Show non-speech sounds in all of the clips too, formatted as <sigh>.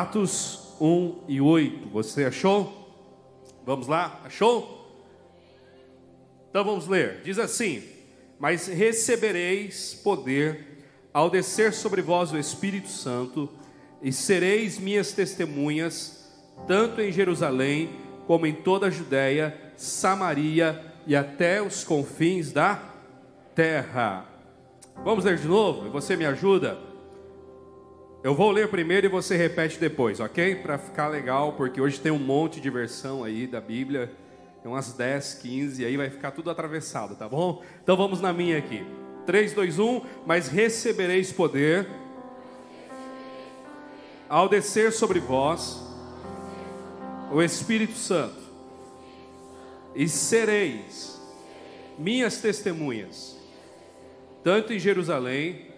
Atos 1 e 8. Você achou? Vamos lá? Achou? Então vamos ler. Diz assim: Mas recebereis poder ao descer sobre vós o Espírito Santo, e sereis minhas testemunhas, tanto em Jerusalém, como em toda a Judéia, Samaria e até os confins da terra. Vamos ler de novo? Você me ajuda? Eu vou ler primeiro e você repete depois, ok? Para ficar legal, porque hoje tem um monte de versão aí da Bíblia, tem umas 10, 15, e aí vai ficar tudo atravessado, tá bom? Então vamos na minha aqui. 3, 2, 1. Mas recebereis poder ao descer sobre vós o Espírito Santo, e sereis minhas testemunhas, tanto em Jerusalém,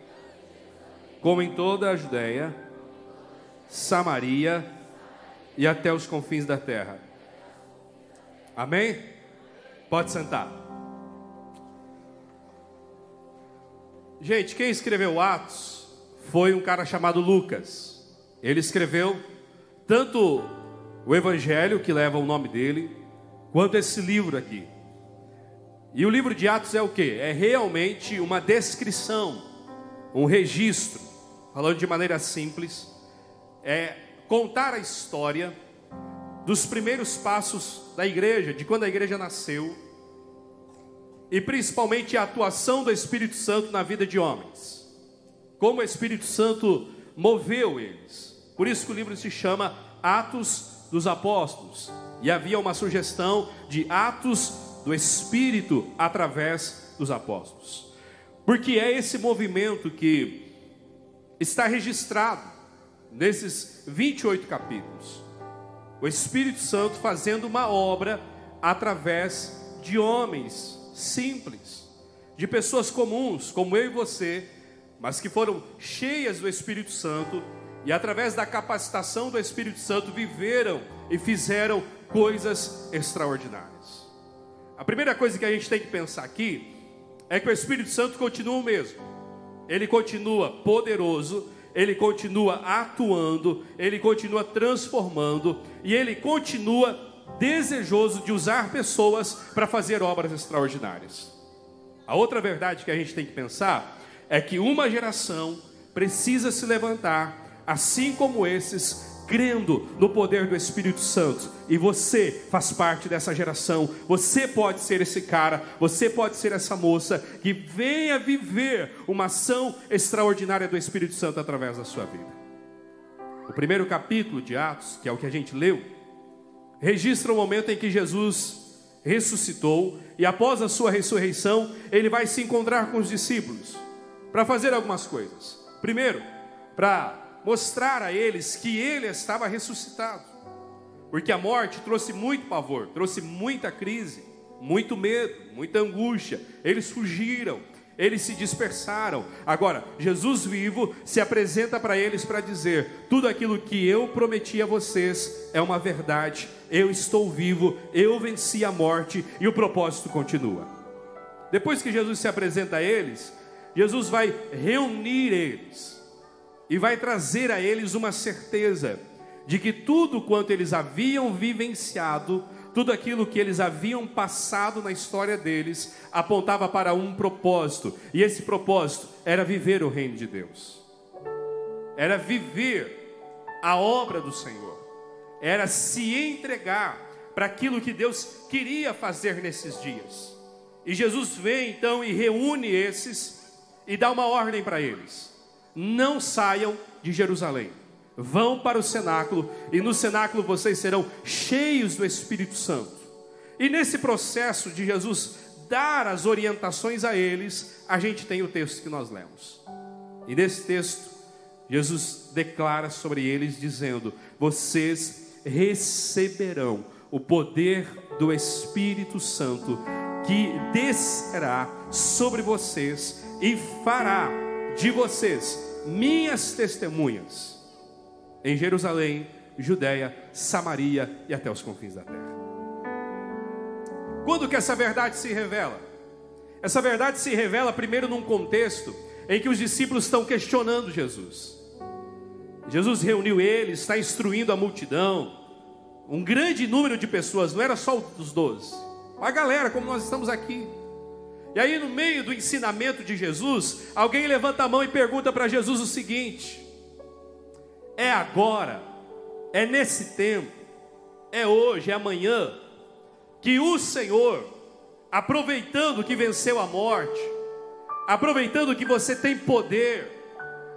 como em toda a Judéia, Samaria e até os confins da terra. Amém? Pode sentar. Gente, quem escreveu Atos foi um cara chamado Lucas. Ele escreveu tanto o evangelho que leva o nome dele, quanto esse livro aqui. E o livro de Atos é o que? É realmente uma descrição, um registro falando de maneira simples, é contar a história dos primeiros passos da igreja, de quando a igreja nasceu, e principalmente a atuação do Espírito Santo na vida de homens. Como o Espírito Santo moveu eles. Por isso que o livro se chama Atos dos Apóstolos. E havia uma sugestão de Atos do Espírito através dos apóstolos. Porque é esse movimento que está registrado nesses 28 capítulos. O Espírito Santo fazendo uma obra através de homens simples, de pessoas comuns, como eu e você, mas que foram cheias do Espírito Santo e através da capacitação do Espírito Santo viveram e fizeram coisas extraordinárias. A primeira coisa que a gente tem que pensar aqui é que o Espírito Santo continua o mesmo ele continua poderoso, ele continua atuando, ele continua transformando e ele continua desejoso de usar pessoas para fazer obras extraordinárias. A outra verdade que a gente tem que pensar é que uma geração precisa se levantar, assim como esses crendo no poder do Espírito Santo, e você faz parte dessa geração, você pode ser esse cara, você pode ser essa moça que venha viver uma ação extraordinária do Espírito Santo através da sua vida. O primeiro capítulo de Atos, que é o que a gente leu, registra o momento em que Jesus ressuscitou e após a sua ressurreição, ele vai se encontrar com os discípulos para fazer algumas coisas. Primeiro, para mostrar a eles que ele estava ressuscitado. Porque a morte trouxe muito pavor, trouxe muita crise, muito medo, muita angústia. Eles fugiram, eles se dispersaram. Agora, Jesus vivo se apresenta para eles para dizer: tudo aquilo que eu prometi a vocês é uma verdade. Eu estou vivo, eu venci a morte e o propósito continua. Depois que Jesus se apresenta a eles, Jesus vai reunir eles e vai trazer a eles uma certeza de que tudo quanto eles haviam vivenciado, tudo aquilo que eles haviam passado na história deles, apontava para um propósito, e esse propósito era viver o reino de Deus, era viver a obra do Senhor, era se entregar para aquilo que Deus queria fazer nesses dias. E Jesus vem então e reúne esses e dá uma ordem para eles não saiam de Jerusalém. Vão para o cenáculo e no cenáculo vocês serão cheios do Espírito Santo. E nesse processo de Jesus dar as orientações a eles, a gente tem o texto que nós lemos. E nesse texto, Jesus declara sobre eles, dizendo: Vocês receberão o poder do Espírito Santo que descerá sobre vocês e fará de vocês minhas testemunhas em Jerusalém, Judéia, Samaria e até os confins da terra. Quando que essa verdade se revela? Essa verdade se revela primeiro num contexto em que os discípulos estão questionando Jesus. Jesus reuniu eles, está instruindo a multidão, um grande número de pessoas, não era só os doze, a galera, como nós estamos aqui. E aí, no meio do ensinamento de Jesus, alguém levanta a mão e pergunta para Jesus o seguinte: é agora, é nesse tempo, é hoje, é amanhã, que o Senhor, aproveitando que venceu a morte, aproveitando que você tem poder,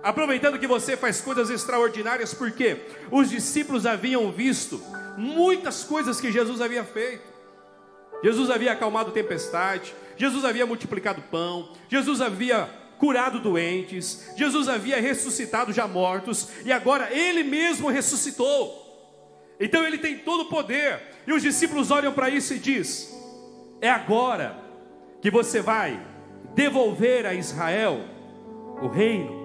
aproveitando que você faz coisas extraordinárias, porque os discípulos haviam visto muitas coisas que Jesus havia feito. Jesus havia acalmado tempestade, Jesus havia multiplicado pão, Jesus havia curado doentes, Jesus havia ressuscitado já mortos, e agora ele mesmo ressuscitou. Então ele tem todo o poder. E os discípulos olham para isso e diz: "É agora que você vai devolver a Israel o reino".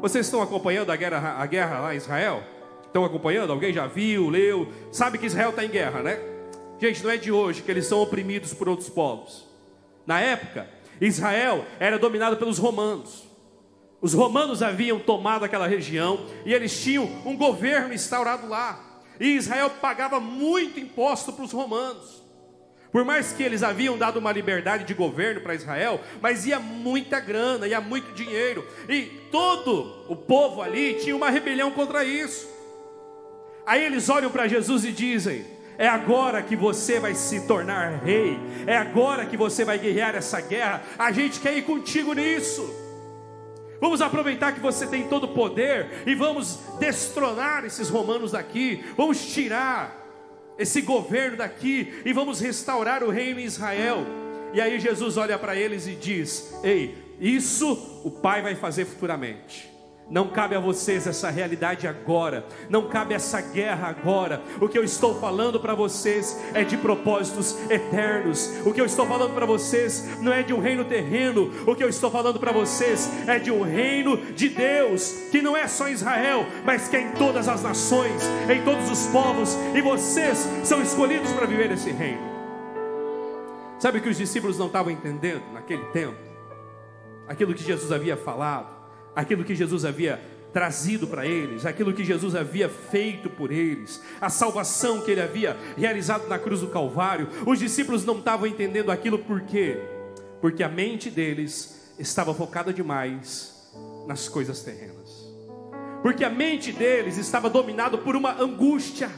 Vocês estão acompanhando a guerra, a guerra lá em Israel? Estão acompanhando? Alguém já viu, leu? Sabe que Israel está em guerra, né? Gente, não é de hoje que eles são oprimidos por outros povos. Na época, Israel era dominado pelos romanos. Os romanos haviam tomado aquela região e eles tinham um governo instaurado lá. E Israel pagava muito imposto para os romanos. Por mais que eles haviam dado uma liberdade de governo para Israel, mas ia muita grana, ia muito dinheiro. E todo o povo ali tinha uma rebelião contra isso. Aí eles olham para Jesus e dizem: É agora que você vai se tornar rei, é agora que você vai guerrear essa guerra. A gente quer ir contigo nisso. Vamos aproveitar que você tem todo o poder e vamos destronar esses romanos daqui. Vamos tirar esse governo daqui e vamos restaurar o reino em Israel. E aí Jesus olha para eles e diz: Ei, isso o Pai vai fazer futuramente. Não cabe a vocês essa realidade agora, não cabe essa guerra agora. O que eu estou falando para vocês é de propósitos eternos. O que eu estou falando para vocês não é de um reino terreno. O que eu estou falando para vocês é de um reino de Deus, que não é só Israel, mas que é em todas as nações, em todos os povos, e vocês são escolhidos para viver esse reino. Sabe o que os discípulos não estavam entendendo naquele tempo? Aquilo que Jesus havia falado aquilo que Jesus havia trazido para eles, aquilo que Jesus havia feito por eles, a salvação que ele havia realizado na cruz do Calvário. Os discípulos não estavam entendendo aquilo por quê? Porque a mente deles estava focada demais nas coisas terrenas. Porque a mente deles estava dominada por uma angústia.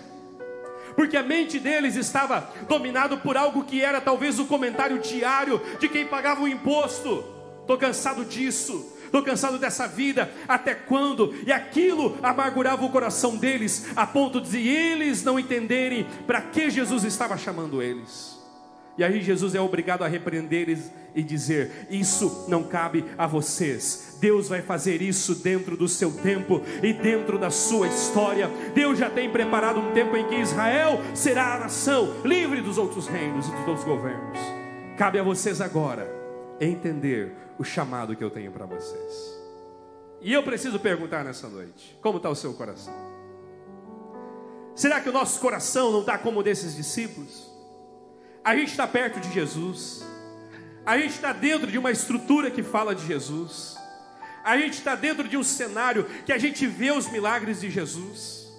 Porque a mente deles estava dominada por algo que era talvez o comentário diário de quem pagava o imposto. Estou cansado disso estou cansado dessa vida, até quando? E aquilo amargurava o coração deles, a ponto de eles não entenderem para que Jesus estava chamando eles. E aí Jesus é obrigado a repreender eles e dizer: Isso não cabe a vocês. Deus vai fazer isso dentro do seu tempo e dentro da sua história. Deus já tem preparado um tempo em que Israel será a nação livre dos outros reinos e dos outros governos. Cabe a vocês agora entender o chamado que eu tenho para vocês. E eu preciso perguntar nessa noite: como está o seu coração? Será que o nosso coração não está como o desses discípulos? A gente está perto de Jesus, a gente está dentro de uma estrutura que fala de Jesus, a gente está dentro de um cenário que a gente vê os milagres de Jesus,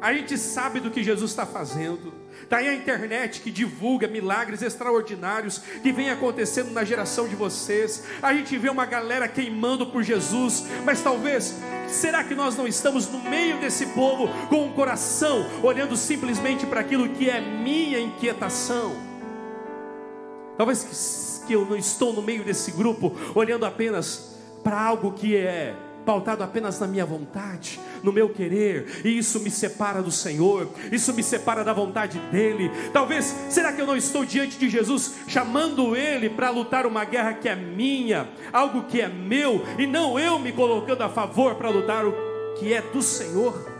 a gente sabe do que Jesus está fazendo, Está aí a internet que divulga milagres extraordinários que vem acontecendo na geração de vocês. A gente vê uma galera queimando por Jesus, mas talvez, será que nós não estamos no meio desse povo com o um coração olhando simplesmente para aquilo que é minha inquietação? Talvez que eu não estou no meio desse grupo olhando apenas para algo que é pautado apenas na minha vontade, no meu querer, e isso me separa do Senhor, isso me separa da vontade dEle. Talvez, será que eu não estou diante de Jesus, chamando Ele para lutar uma guerra que é minha, algo que é meu, e não eu me colocando a favor para lutar o que é do Senhor?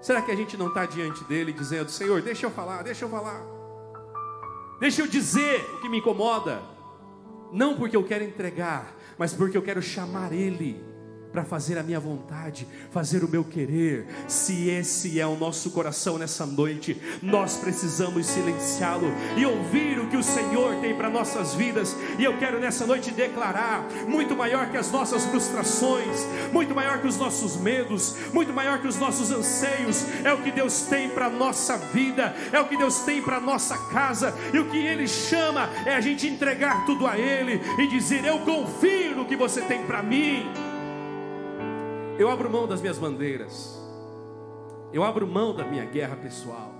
Será que a gente não está diante dele dizendo: Senhor, deixa eu falar, deixa eu falar, deixa eu dizer o que me incomoda, não porque eu quero entregar, mas porque eu quero chamar Ele para fazer a minha vontade, fazer o meu querer. Se esse é o nosso coração nessa noite, nós precisamos silenciá-lo e ouvir o que o Senhor tem para nossas vidas. E eu quero nessa noite declarar: muito maior que as nossas frustrações, muito maior que os nossos medos, muito maior que os nossos anseios, é o que Deus tem para nossa vida, é o que Deus tem para nossa casa, e o que Ele chama é a gente entregar tudo a Ele e dizer: Eu confio no que você tem para mim. Eu abro mão das minhas bandeiras. Eu abro mão da minha guerra pessoal.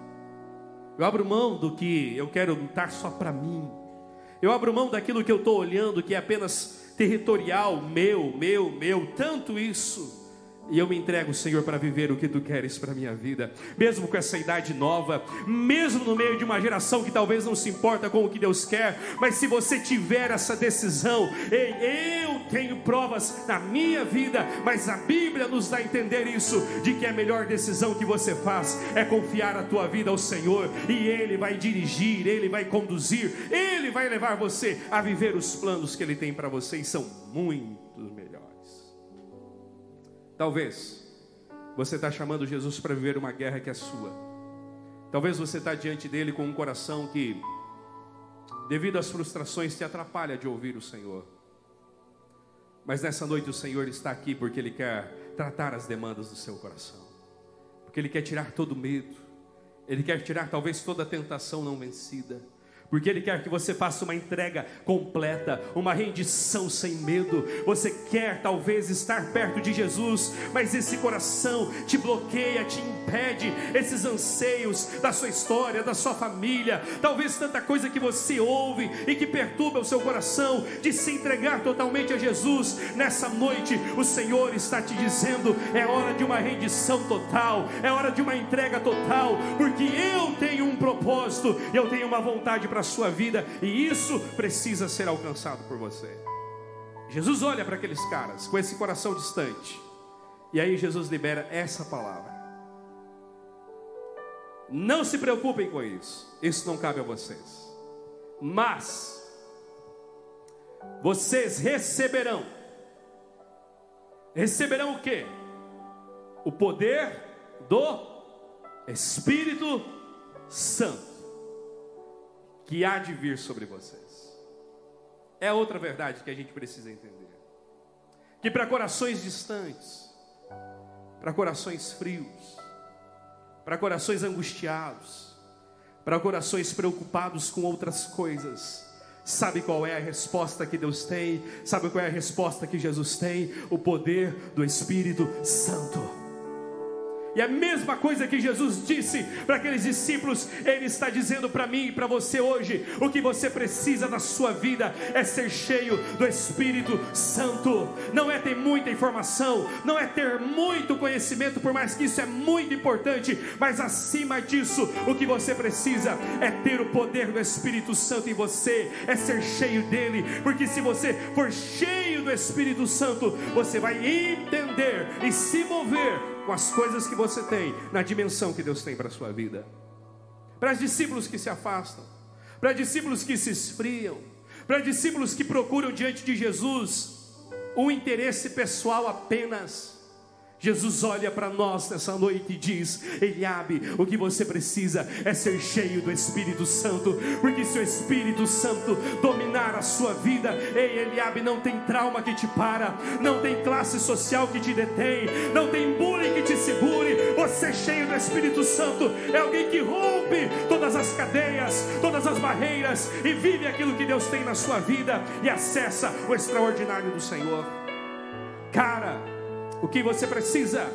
Eu abro mão do que eu quero lutar só para mim. Eu abro mão daquilo que eu estou olhando que é apenas territorial, meu, meu, meu. Tanto isso e eu me entrego, Senhor, para viver o que tu queres para a minha vida, mesmo com essa idade nova, mesmo no meio de uma geração que talvez não se importa com o que Deus quer, mas se você tiver essa decisão, ei, eu tenho provas na minha vida, mas a Bíblia nos dá a entender isso, de que a melhor decisão que você faz é confiar a tua vida ao Senhor, e Ele vai dirigir, Ele vai conduzir, Ele vai levar você a viver os planos que Ele tem para você, e são muitos. Talvez você está chamando Jesus para viver uma guerra que é sua. Talvez você está diante dele com um coração que, devido às frustrações, te atrapalha de ouvir o Senhor. Mas nessa noite o Senhor está aqui porque Ele quer tratar as demandas do seu coração, porque Ele quer tirar todo medo, Ele quer tirar talvez toda tentação não vencida porque Ele quer que você faça uma entrega completa, uma rendição sem medo. Você quer talvez estar perto de Jesus, mas esse coração te bloqueia, te impede, esses anseios da sua história, da sua família, talvez tanta coisa que você ouve e que perturba o seu coração de se entregar totalmente a Jesus. Nessa noite, o Senhor está te dizendo: é hora de uma rendição total, é hora de uma entrega total, porque eu tenho um propósito, eu tenho uma vontade para sua vida, e isso precisa ser alcançado por você. Jesus olha para aqueles caras com esse coração distante, e aí Jesus libera essa palavra. Não se preocupem com isso, isso não cabe a vocês, mas vocês receberão, receberão o que? O poder do Espírito Santo que há de vir sobre vocês. É outra verdade que a gente precisa entender. Que para corações distantes, para corações frios, para corações angustiados, para corações preocupados com outras coisas, Sabe qual é a resposta que Deus tem? Sabe qual é a resposta que Jesus tem? O poder do Espírito Santo. E a mesma coisa que Jesus disse para aqueles discípulos, Ele está dizendo para mim e para você hoje: o que você precisa na sua vida é ser cheio do Espírito Santo. Não é ter muita informação, não é ter muito conhecimento, por mais que isso é muito importante, mas acima disso, o que você precisa é ter o poder do Espírito Santo em você, é ser cheio dele, porque se você for cheio do Espírito Santo, você vai entender e se mover com as coisas que você tem, na dimensão que Deus tem para a sua vida. Para discípulos que se afastam, para discípulos que se esfriam, para discípulos que procuram diante de Jesus o interesse pessoal apenas Jesus olha para nós nessa noite e diz: Eliabe, o que você precisa é ser cheio do Espírito Santo, porque se o Espírito Santo dominar a sua vida, ei, Eliabe, não tem trauma que te para, não tem classe social que te detém, não tem bullying que te segure. Você cheio do Espírito Santo é alguém que rompe todas as cadeias, todas as barreiras e vive aquilo que Deus tem na sua vida e acessa o extraordinário do Senhor. Cara, o que você precisa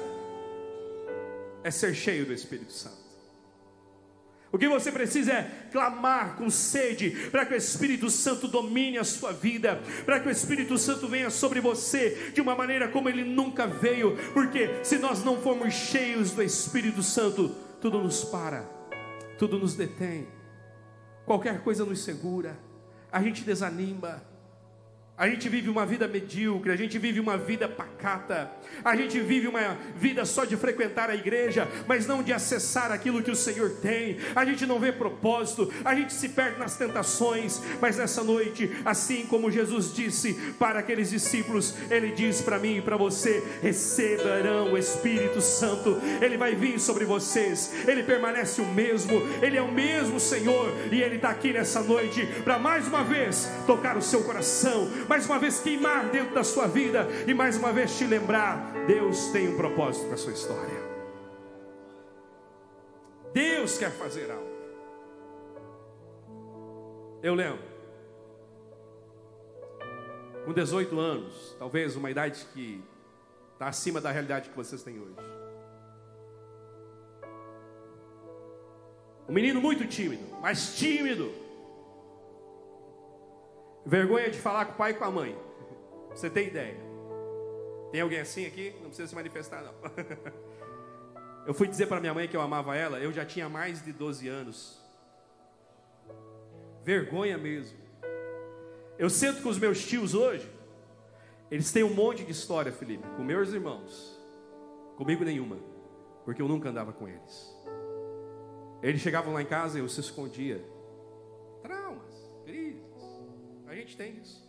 é ser cheio do Espírito Santo. O que você precisa é clamar com sede para que o Espírito Santo domine a sua vida, para que o Espírito Santo venha sobre você de uma maneira como ele nunca veio, porque se nós não formos cheios do Espírito Santo, tudo nos para, tudo nos detém, qualquer coisa nos segura, a gente desanima, A gente vive uma vida medíocre, a gente vive uma vida pacata, a gente vive uma vida só de frequentar a igreja, mas não de acessar aquilo que o Senhor tem. A gente não vê propósito, a gente se perde nas tentações, mas nessa noite, assim como Jesus disse para aqueles discípulos, Ele diz para mim e para você: receberão o Espírito Santo, Ele vai vir sobre vocês, Ele permanece o mesmo, Ele é o mesmo Senhor, e Ele está aqui nessa noite para mais uma vez tocar o seu coração mais uma vez queimar dentro da sua vida e mais uma vez te lembrar: Deus tem um propósito para a sua história. Deus quer fazer algo. Eu lembro, com 18 anos, talvez uma idade que está acima da realidade que vocês têm hoje. Um menino muito tímido, mas tímido Vergonha de falar com o pai e com a mãe. Você tem ideia? Tem alguém assim aqui? Não precisa se manifestar, não. <laughs> Eu fui dizer para minha mãe que eu amava ela, eu já tinha mais de 12 anos. Vergonha mesmo. Eu sento com os meus tios hoje, eles têm um monte de história, Felipe, com meus irmãos. Comigo nenhuma, porque eu nunca andava com eles. Eles chegavam lá em casa e eu se escondia. Gente tem isso.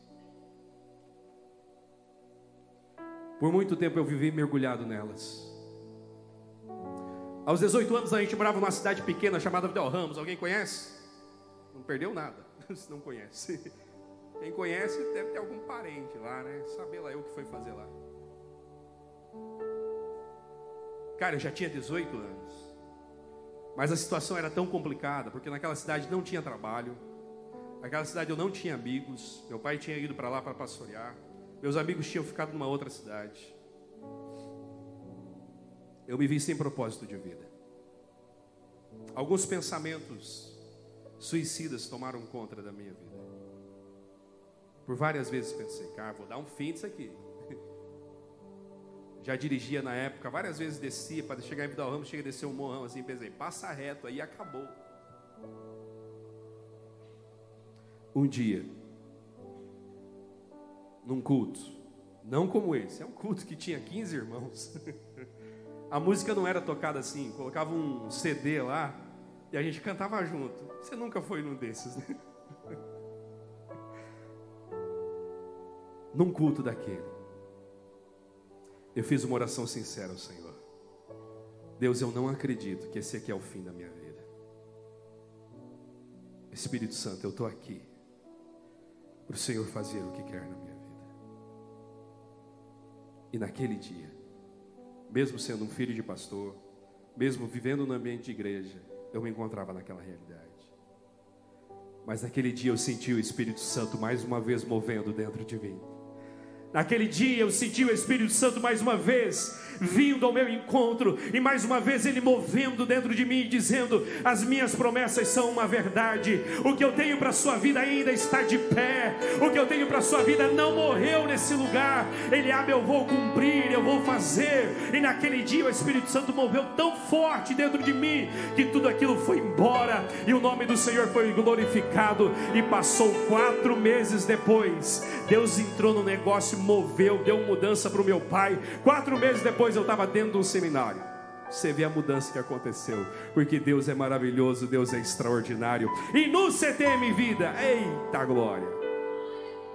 Por muito tempo eu vivi mergulhado nelas. Aos 18 anos a gente morava numa cidade pequena chamada Vidal Ramos. Alguém conhece? Não perdeu nada, <laughs> se não conhece. Quem conhece deve ter algum parente lá, né? Saber lá eu que foi fazer lá. Cara, eu já tinha 18 anos. Mas a situação era tão complicada, porque naquela cidade não tinha trabalho, Naquela cidade eu não tinha amigos. Meu pai tinha ido para lá para pastorear. Meus amigos tinham ficado numa outra cidade. Eu me vi sem propósito de vida. Alguns pensamentos suicidas tomaram conta da minha vida. Por várias vezes pensei, cara, vou dar um fim disso aqui. <laughs> Já dirigia na época, várias vezes descia para chegar em Vidal Ramos, chega a descer um morrão assim, pensei, passa reto aí acabou. Um dia, num culto, não como esse, é um culto que tinha 15 irmãos. <laughs> A música não era tocada assim, colocava um CD lá e a gente cantava junto. Você nunca foi num desses, né? <laughs> Num culto daquele, eu fiz uma oração sincera ao Senhor. Deus, eu não acredito que esse aqui é o fim da minha vida. Espírito Santo, eu estou aqui para o Senhor fazer o que quer na minha vida. E naquele dia, mesmo sendo um filho de pastor, mesmo vivendo no ambiente de igreja, eu me encontrava naquela realidade. Mas naquele dia eu senti o Espírito Santo mais uma vez movendo dentro de mim. Naquele dia eu senti o Espírito Santo mais uma vez vindo ao meu encontro e mais uma vez ele movendo dentro de mim, dizendo: As minhas promessas são uma verdade, o que eu tenho para a sua vida ainda está de pé, o que eu tenho para a sua vida não morreu nesse lugar. Ele abre, eu vou cumprir, eu vou fazer. E naquele dia o Espírito Santo moveu tão forte dentro de mim que tudo aquilo foi embora e o nome do Senhor foi glorificado. E passou quatro meses depois, Deus entrou no negócio, moveu, deu mudança para o meu pai. Quatro meses depois, depois eu estava dentro de um seminário. Você vê a mudança que aconteceu, porque Deus é maravilhoso, Deus é extraordinário. E no CTM Vida, eita glória!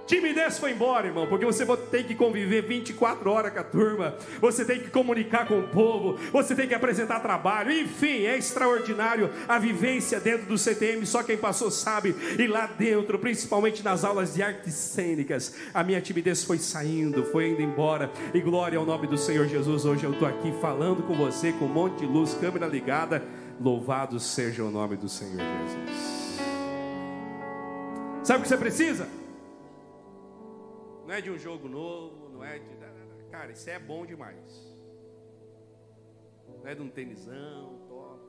Timidez foi embora, irmão, porque você tem que conviver 24 horas com a turma, você tem que comunicar com o povo, você tem que apresentar trabalho, enfim, é extraordinário a vivência dentro do CTM, só quem passou sabe. E lá dentro, principalmente nas aulas de artes cênicas, a minha timidez foi saindo, foi indo embora. E glória ao nome do Senhor Jesus. Hoje eu estou aqui falando com você com um monte de luz, câmera ligada. Louvado seja o nome do Senhor Jesus. Sabe o que você precisa? Não é de um jogo novo, não é de. Cara, isso é bom demais. Não é de um tenisão, top.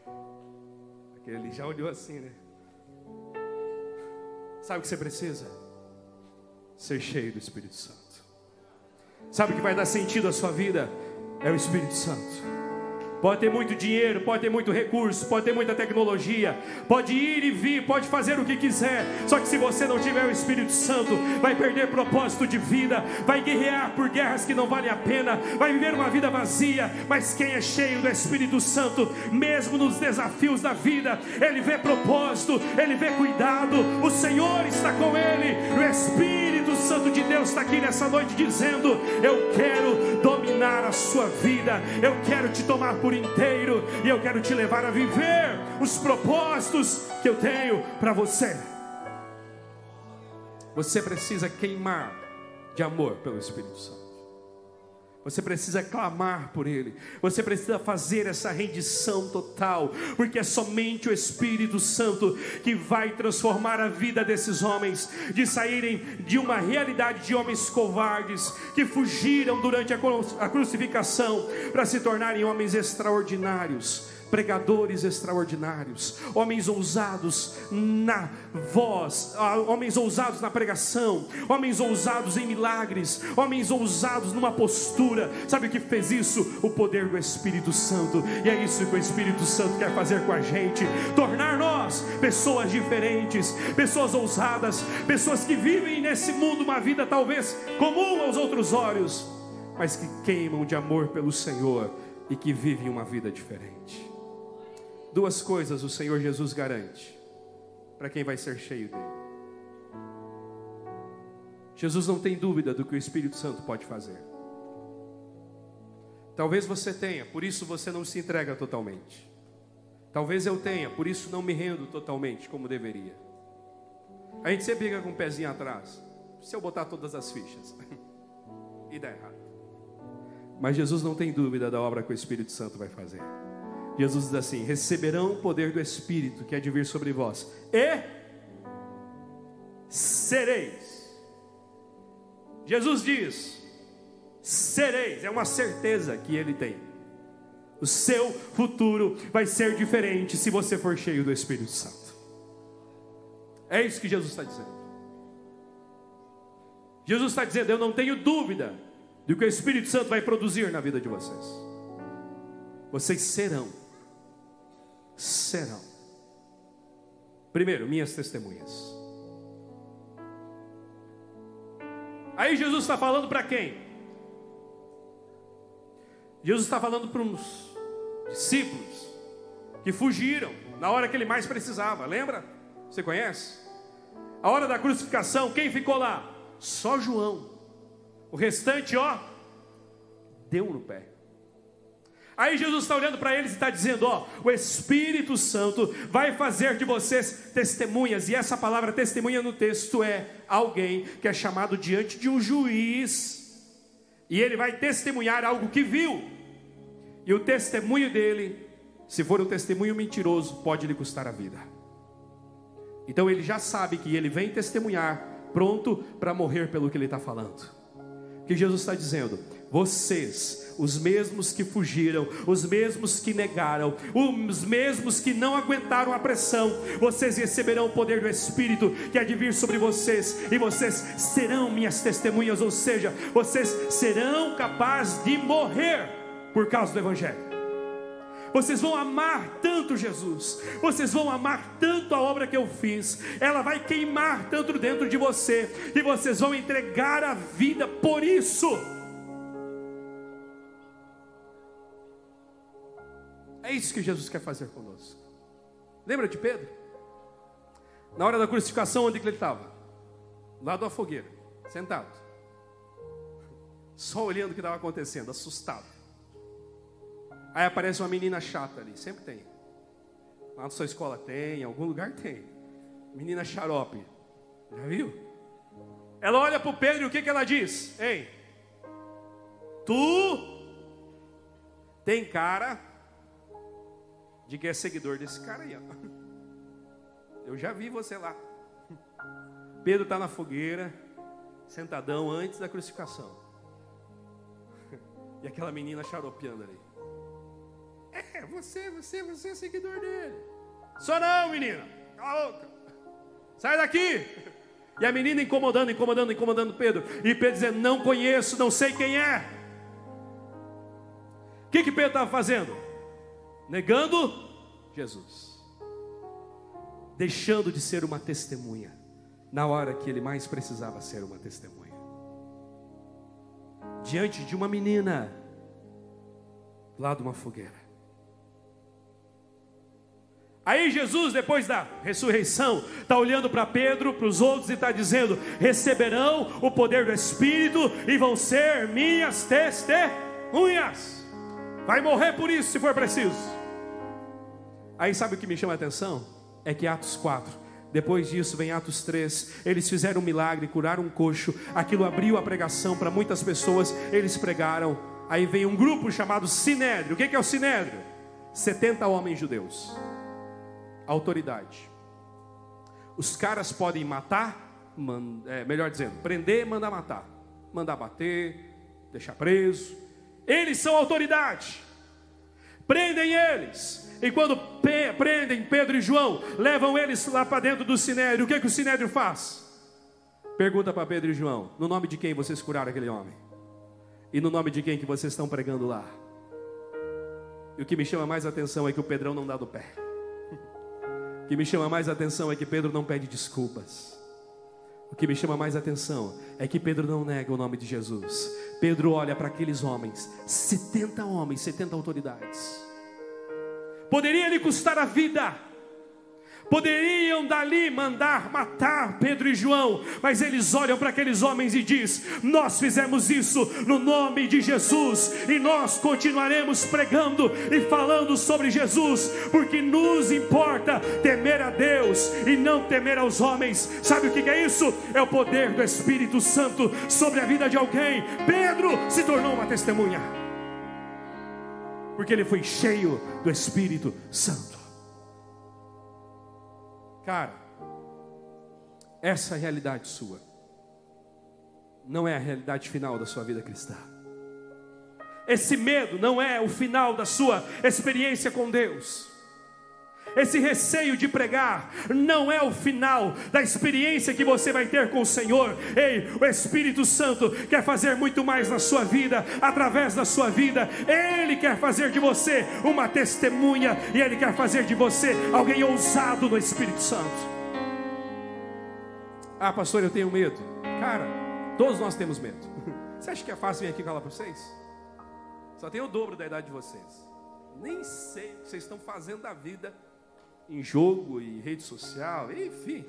<laughs> Aquele ali já olhou assim, né? Sabe o que você precisa? Ser cheio do Espírito Santo. Sabe o que vai dar sentido à sua vida? É o Espírito Santo. Pode ter muito dinheiro, pode ter muito recurso, pode ter muita tecnologia, pode ir e vir, pode fazer o que quiser. Só que se você não tiver o Espírito Santo, vai perder propósito de vida, vai guerrear por guerras que não valem a pena, vai viver uma vida vazia. Mas quem é cheio do Espírito Santo, mesmo nos desafios da vida, ele vê propósito, ele vê cuidado. O Senhor está com ele, o Espírito Santo de Deus está aqui nessa noite dizendo: Eu quero dominar a sua vida, eu quero te tomar por por inteiro e eu quero te levar a viver os propósitos que eu tenho para você. Você precisa queimar de amor pelo Espírito Santo. Você precisa clamar por Ele. Você precisa fazer essa rendição total, porque é somente o Espírito Santo que vai transformar a vida desses homens, de saírem de uma realidade de homens covardes que fugiram durante a crucificação para se tornarem homens extraordinários pregadores extraordinários, homens ousados na voz, ah, homens ousados na pregação, homens ousados em milagres, homens ousados numa postura. Sabe o que fez isso? O poder do Espírito Santo. E é isso que o Espírito Santo quer fazer com a gente: tornar nós pessoas diferentes, pessoas ousadas, pessoas que vivem nesse mundo uma vida talvez comum aos outros olhos, mas que queimam de amor pelo Senhor e que vivem uma vida diferente. Duas coisas o Senhor Jesus garante para quem vai ser cheio dele. Jesus não tem dúvida do que o Espírito Santo pode fazer. Talvez você tenha, por isso você não se entrega totalmente. Talvez eu tenha, por isso não me rendo totalmente como deveria. A gente sempre fica com o um pezinho atrás. Se eu botar todas as fichas <laughs> e dá errado. Mas Jesus não tem dúvida da obra que o Espírito Santo vai fazer. Jesus diz assim: receberão o poder do Espírito que é de vir sobre vós, e sereis. Jesus diz: sereis, é uma certeza que ele tem. O seu futuro vai ser diferente se você for cheio do Espírito Santo. É isso que Jesus está dizendo. Jesus está dizendo: Eu não tenho dúvida do que o Espírito Santo vai produzir na vida de vocês. Vocês serão serão. Primeiro, minhas testemunhas. Aí Jesus está falando para quem? Jesus está falando para uns discípulos que fugiram na hora que ele mais precisava, lembra? Você conhece? A hora da crucificação, quem ficou lá? Só João. O restante, ó, deu no pé. Aí Jesus está olhando para eles e está dizendo: Ó, o Espírito Santo vai fazer de vocês testemunhas, e essa palavra testemunha no texto é alguém que é chamado diante de um juiz, e ele vai testemunhar algo que viu, e o testemunho dele, se for um testemunho mentiroso, pode lhe custar a vida. Então ele já sabe que ele vem testemunhar, pronto para morrer pelo que ele está falando. O que Jesus está dizendo? Vocês, os mesmos que fugiram, os mesmos que negaram, os mesmos que não aguentaram a pressão, vocês receberão o poder do Espírito que há de vir sobre vocês, e vocês serão minhas testemunhas, ou seja, vocês serão capazes de morrer por causa do Evangelho. Vocês vão amar tanto Jesus, vocês vão amar tanto a obra que eu fiz, ela vai queimar tanto dentro de você, e vocês vão entregar a vida por isso. É isso que Jesus quer fazer conosco. Lembra de Pedro? Na hora da crucificação, onde ele estava? Lá da fogueira, sentado. Só olhando o que estava acontecendo, assustado. Aí aparece uma menina chata ali, sempre tem. Lá na sua escola tem, em algum lugar tem. Menina xarope. Já viu? Ela olha para o Pedro e o que, que ela diz? Ei, tu tem cara de que é seguidor desse cara aí. Ó. Eu já vi você lá. Pedro está na fogueira, sentadão antes da crucificação. E aquela menina xaropeando ali. É, você, você, você é seguidor dele. Só não, menina. Cala a boca. Sai daqui. E a menina incomodando, incomodando, incomodando Pedro. E Pedro dizendo: Não conheço, não sei quem é. O que, que Pedro estava fazendo? Negando Jesus, deixando de ser uma testemunha, na hora que ele mais precisava ser uma testemunha, diante de uma menina, lá de uma fogueira. Aí Jesus, depois da ressurreição, está olhando para Pedro, para os outros e está dizendo: receberão o poder do Espírito e vão ser minhas testemunhas. Vai morrer por isso se for preciso. Aí sabe o que me chama a atenção? É que Atos 4, depois disso vem Atos 3. Eles fizeram um milagre, curaram um coxo. Aquilo abriu a pregação para muitas pessoas. Eles pregaram. Aí vem um grupo chamado Sinédrio. O que é o Sinédrio? 70 homens judeus autoridade. Os caras podem matar, é, melhor dizendo, prender, mandar matar, mandar bater, deixar preso. Eles são autoridade. Prendem eles. E quando prendem Pedro e João, levam eles lá para dentro do sinédrio. O que, que o sinédrio faz? Pergunta para Pedro e João: no nome de quem vocês curaram aquele homem? E no nome de quem que vocês estão pregando lá? E o que me chama mais atenção é que o Pedrão não dá do pé que me chama mais atenção é que Pedro não pede desculpas. O que me chama mais atenção é que Pedro não nega o nome de Jesus. Pedro olha para aqueles homens, 70 homens, 70 autoridades. Poderia lhe custar a vida poderiam dali mandar matar Pedro e João, mas eles olham para aqueles homens e diz: "Nós fizemos isso no nome de Jesus e nós continuaremos pregando e falando sobre Jesus, porque nos importa temer a Deus e não temer aos homens". Sabe o que é isso? É o poder do Espírito Santo sobre a vida de alguém. Pedro se tornou uma testemunha. Porque ele foi cheio do Espírito Santo. Cara, essa é realidade sua. Não é a realidade final da sua vida cristã. Esse medo não é o final da sua experiência com Deus. Esse receio de pregar não é o final da experiência que você vai ter com o Senhor. Ei, o Espírito Santo quer fazer muito mais na sua vida, através da sua vida. Ele quer fazer de você uma testemunha e ele quer fazer de você alguém ousado no Espírito Santo. Ah, pastor, eu tenho medo. Cara, todos nós temos medo. <laughs> Você acha que é fácil vir aqui falar para vocês? Só tem o dobro da idade de vocês. Nem sei o que vocês estão fazendo da vida em jogo e rede social, enfim.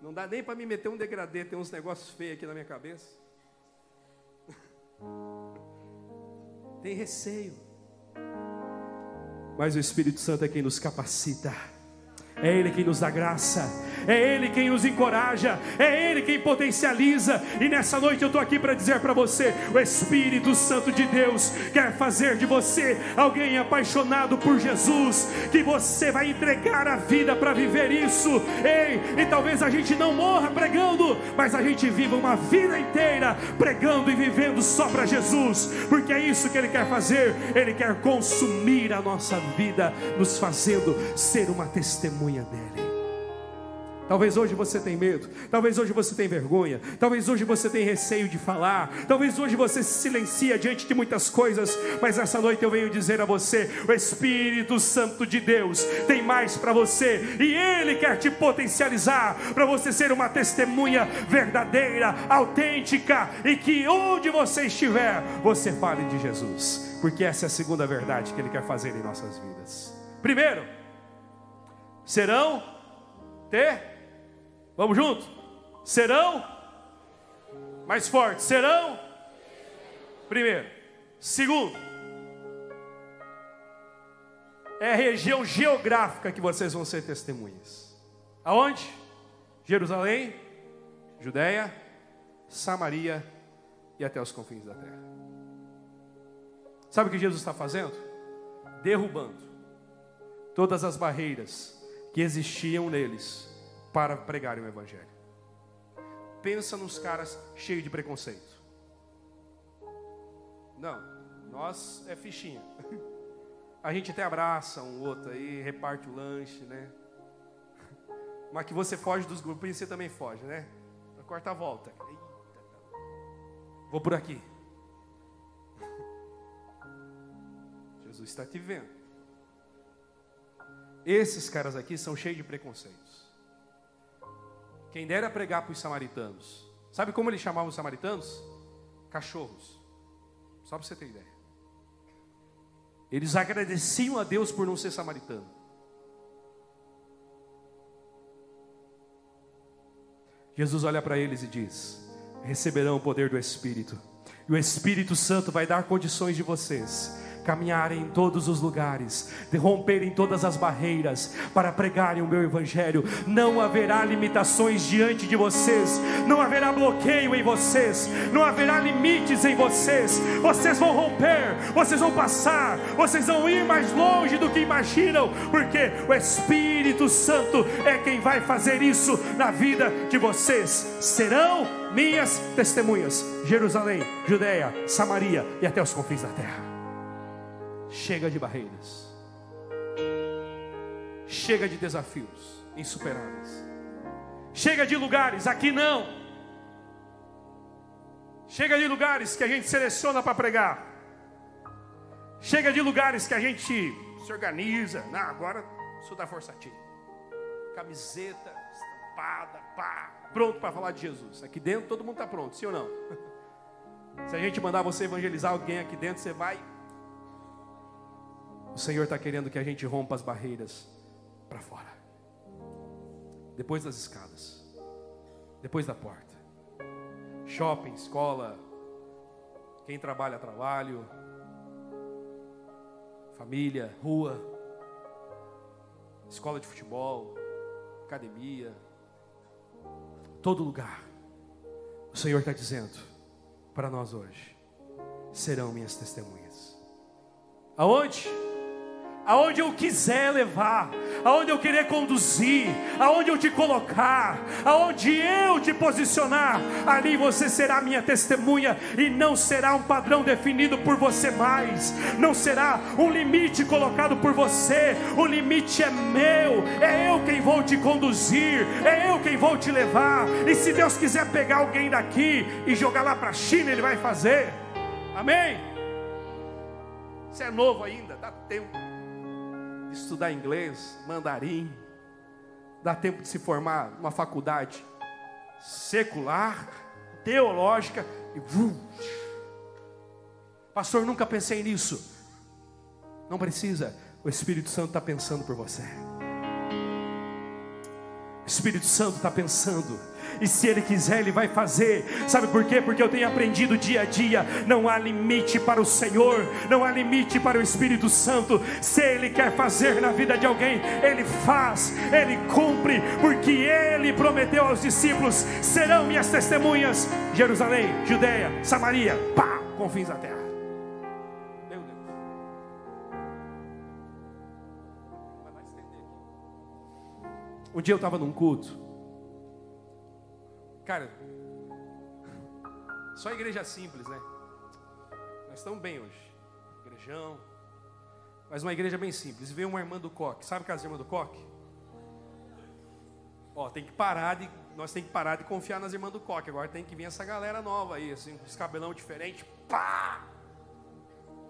Não dá nem para me meter um degradê, tem uns negócios feios aqui na minha cabeça. <laughs> Tem receio. Mas o Espírito Santo é quem nos capacita. É Ele quem nos dá graça, é Ele quem nos encoraja, é Ele quem potencializa. E nessa noite eu estou aqui para dizer para você: o Espírito Santo de Deus quer fazer de você alguém apaixonado por Jesus, que você vai entregar a vida para viver isso. Ei, e talvez a gente não morra pregando, mas a gente viva uma vida inteira pregando e vivendo só para Jesus, porque é isso que Ele quer fazer. Ele quer consumir a nossa vida, nos fazendo ser uma testemunha dele. Talvez hoje você tenha medo, talvez hoje você tenha vergonha, talvez hoje você tenha receio de falar, talvez hoje você se silencia diante de muitas coisas, mas essa noite eu venho dizer a você: o Espírito Santo de Deus tem mais para você. E Ele quer te potencializar para você ser uma testemunha verdadeira, autêntica. E que onde você estiver, você fale de Jesus, porque essa é a segunda verdade que Ele quer fazer em nossas vidas. Primeiro, serão ter. Vamos junto? Serão mais fortes. Serão primeiro. Segundo, é a região geográfica que vocês vão ser testemunhas. Aonde? Jerusalém, Judéia, Samaria e até os confins da terra. Sabe o que Jesus está fazendo? Derrubando todas as barreiras que existiam neles para pregarem o Evangelho. Pensa nos caras cheios de preconceito. Não, nós é fichinha. <laughs> A gente até abraça um outro aí, reparte o lanche, né? Mas que você foge dos grupos, você também foge, né? Corta a volta. Eita. Vou por aqui. <laughs> Jesus está te vendo. Esses caras aqui são cheios de preconceitos. Quem dera pregar para os samaritanos. Sabe como eles chamavam os samaritanos? Cachorros. Só para você ter ideia. Eles agradeciam a Deus por não ser samaritano. Jesus olha para eles e diz: Receberão o poder do Espírito, e o Espírito Santo vai dar condições de vocês caminharem em todos os lugares, romperem todas as barreiras para pregarem o meu evangelho. Não haverá limitações diante de vocês, não haverá bloqueio em vocês, não haverá limites em vocês. Vocês vão romper, vocês vão passar, vocês vão ir mais longe do que imaginam, porque o Espírito Santo é quem vai fazer isso na vida de vocês. Serão minhas testemunhas. Jerusalém, Judeia, Samaria e até os confins da terra. Chega de barreiras. Chega de desafios insuperáveis. Chega de lugares, aqui não. Chega de lugares que a gente seleciona para pregar. Chega de lugares que a gente se organiza. Não, agora sou da Força Team. Camiseta, estampada, pá, pronto para falar de Jesus. Aqui dentro todo mundo está pronto, sim ou não? <laughs> Se a gente mandar você evangelizar alguém aqui dentro, você vai o Senhor está querendo que a gente rompa as barreiras para fora. Depois das escadas. Depois da porta. Shopping, escola. Quem trabalha, trabalho. Família, rua. Escola de futebol. Academia. Todo lugar. O Senhor está dizendo para nós hoje: serão minhas testemunhas. Aonde? Aonde eu quiser levar, aonde eu querer conduzir, aonde eu te colocar, aonde eu te posicionar, ali você será minha testemunha e não será um padrão definido por você mais, não será um limite colocado por você, o limite é meu, é eu quem vou te conduzir, é eu quem vou te levar, e se Deus quiser pegar alguém daqui e jogar lá para a China, Ele vai fazer, amém? Você é novo ainda, dá tempo estudar inglês, mandarim, dá tempo de se formar numa faculdade secular, teológica e vum. Pastor, nunca pensei nisso. Não precisa, o Espírito Santo está pensando por você. Espírito Santo está pensando e se Ele quiser, Ele vai fazer. Sabe por quê? Porque eu tenho aprendido dia a dia: não há limite para o Senhor, não há limite para o Espírito Santo. Se Ele quer fazer na vida de alguém, Ele faz, Ele cumpre, porque Ele prometeu aos discípulos: serão minhas testemunhas, Jerusalém, Judeia, Samaria, pá, confins da terra. Um dia eu estava num culto. Cara, só igreja simples, né? Nós estamos bem hoje. Igrejão. Mas uma igreja bem simples. Veio uma irmã do coque. Sabe aquela irmã do coque? Ó, tem que parar de. Nós tem que parar de confiar nas irmãs do coque. Agora tem que vir essa galera nova aí, assim, com esse cabelão diferente. Pá!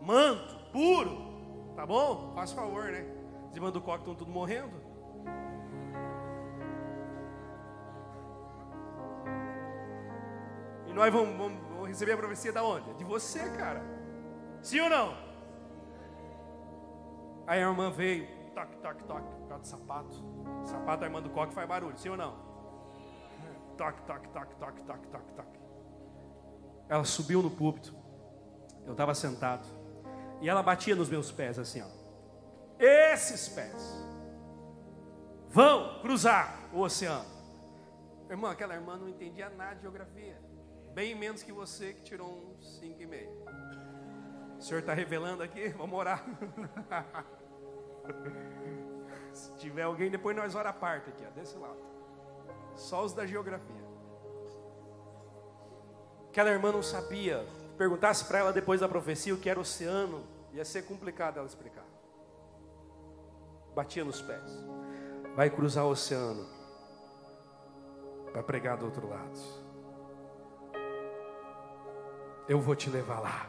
Manto, puro. Tá bom? Faz favor, né? As irmãs do coque estão tudo morrendo. Nós vamos, vamos, vamos receber a profecia da onde? De você, cara. Sim ou não? Aí a irmã veio, toque, toque, toque, por causa do sapato. O sapato, a irmã do coque faz barulho, sim ou não? Toque, toque, toque, toque, toque, toque, toque. Ela subiu no púlpito. Eu estava sentado. E ela batia nos meus pés assim, ó. Esses pés vão cruzar o oceano. Irmã, aquela irmã não entendia nada de geografia. Bem menos que você que tirou um 5,5. O Senhor está revelando aqui? <laughs> Vamos orar. <laughs> Se tiver alguém, depois nós ora a parte aqui, ó, desse lado. Só os da geografia. Aquela irmã não sabia. Perguntasse para ela depois da profecia o que era oceano, ia ser complicado ela explicar. Batia nos pés. Vai cruzar o oceano para pregar do outro lado eu vou te levar lá.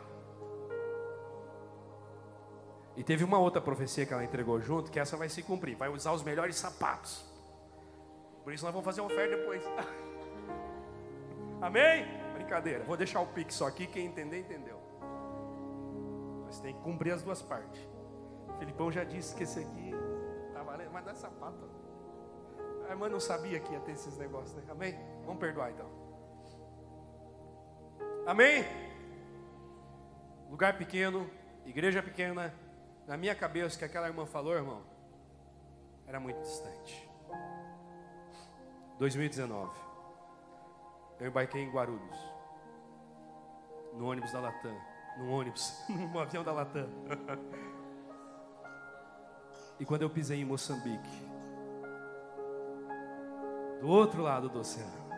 E teve uma outra profecia que ela entregou junto, que essa vai se cumprir. Vai usar os melhores sapatos. Por isso nós vamos fazer uma oferta depois. <laughs> Amém? Brincadeira. Vou deixar o pique só aqui. Quem entender, entendeu. Mas tem que cumprir as duas partes. Filipão já disse que esse aqui tá valendo. Mas não é sapato. A irmã não sabia que ia ter esses negócios, né? Amém? Vamos perdoar então. Amém? Lugar pequeno, igreja pequena. Na minha cabeça, que aquela irmã falou, irmão, era muito distante. 2019. Eu embarquei em Guarulhos. No ônibus da Latam. No ônibus, <laughs> no avião da Latam. <laughs> e quando eu pisei em Moçambique, do outro lado do oceano,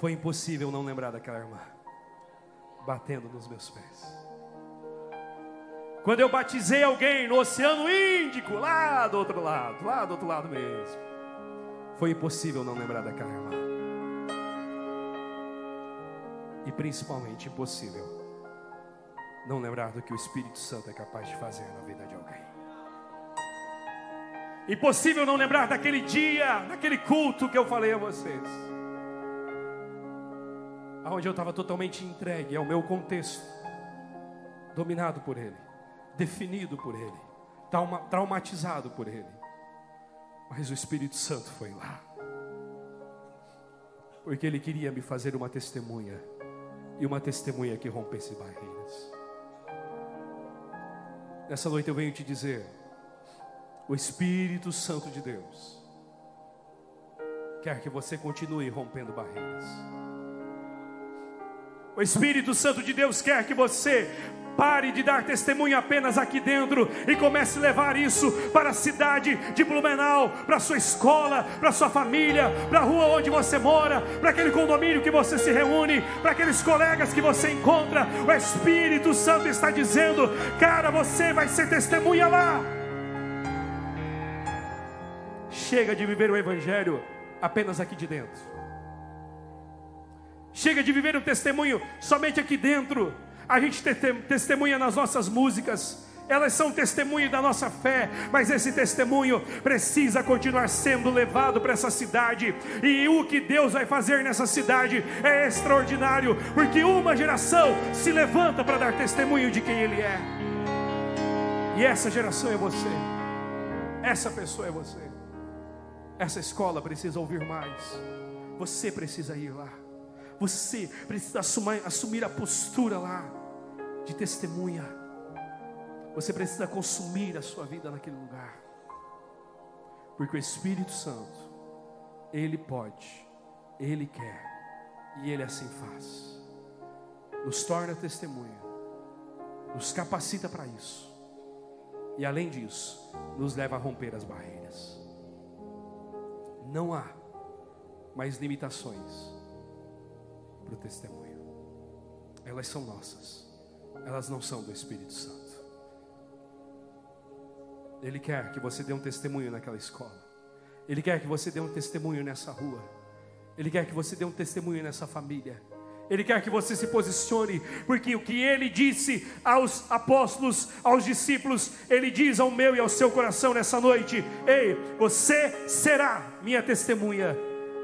foi impossível não lembrar daquela irmã batendo nos meus pés. Quando eu batizei alguém no Oceano Índico, lá do outro lado, lá do outro lado mesmo, foi impossível não lembrar daquela irmã. E principalmente impossível não lembrar do que o Espírito Santo é capaz de fazer na vida de alguém. Impossível não lembrar daquele dia, daquele culto que eu falei a vocês. Onde eu estava totalmente entregue ao meu contexto, dominado por Ele definido por Ele, trauma, traumatizado por Ele. Mas o Espírito Santo foi lá, porque Ele queria me fazer uma testemunha, e uma testemunha que rompesse barreiras. Nessa noite eu venho te dizer: o Espírito Santo de Deus quer que você continue rompendo barreiras. O Espírito Santo de Deus quer que você Pare de dar testemunho apenas aqui dentro e comece a levar isso para a cidade de Blumenau, para sua escola, para sua família, para a rua onde você mora, para aquele condomínio que você se reúne, para aqueles colegas que você encontra. O Espírito Santo está dizendo: cara, você vai ser testemunha lá. Chega de viver o Evangelho apenas aqui de dentro. Chega de viver o testemunho somente aqui dentro a gente testemunha nas nossas músicas, elas são testemunho da nossa fé, mas esse testemunho precisa continuar sendo levado para essa cidade, e o que Deus vai fazer nessa cidade é extraordinário, porque uma geração se levanta para dar testemunho de quem Ele é, e essa geração é você, essa pessoa é você, essa escola precisa ouvir mais, você precisa ir lá. Você precisa assumir, assumir a postura lá de testemunha. Você precisa consumir a sua vida naquele lugar. Porque o Espírito Santo, Ele pode, Ele quer, e Ele assim faz. Nos torna testemunha, nos capacita para isso. E além disso, nos leva a romper as barreiras. Não há mais limitações para o testemunho, elas são nossas elas não são do Espírito Santo. Ele quer que você dê um testemunho naquela escola. Ele quer que você dê um testemunho nessa rua. Ele quer que você dê um testemunho nessa família. Ele quer que você se posicione, porque o que ele disse aos apóstolos, aos discípulos, ele diz ao meu e ao seu coração nessa noite: Ei, você será minha testemunha,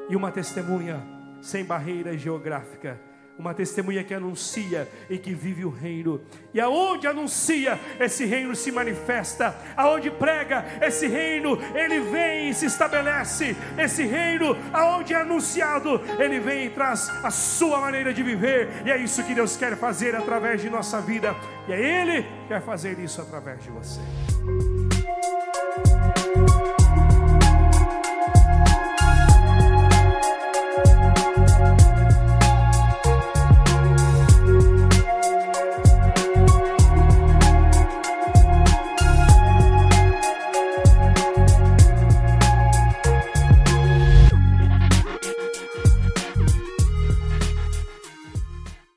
e uma testemunha sem barreira geográfica uma testemunha que anuncia e que vive o reino. E aonde anuncia, esse reino se manifesta. Aonde prega, esse reino, ele vem e se estabelece. Esse reino, aonde é anunciado, ele vem e traz a sua maneira de viver. E é isso que Deus quer fazer através de nossa vida. E é Ele que quer fazer isso através de você.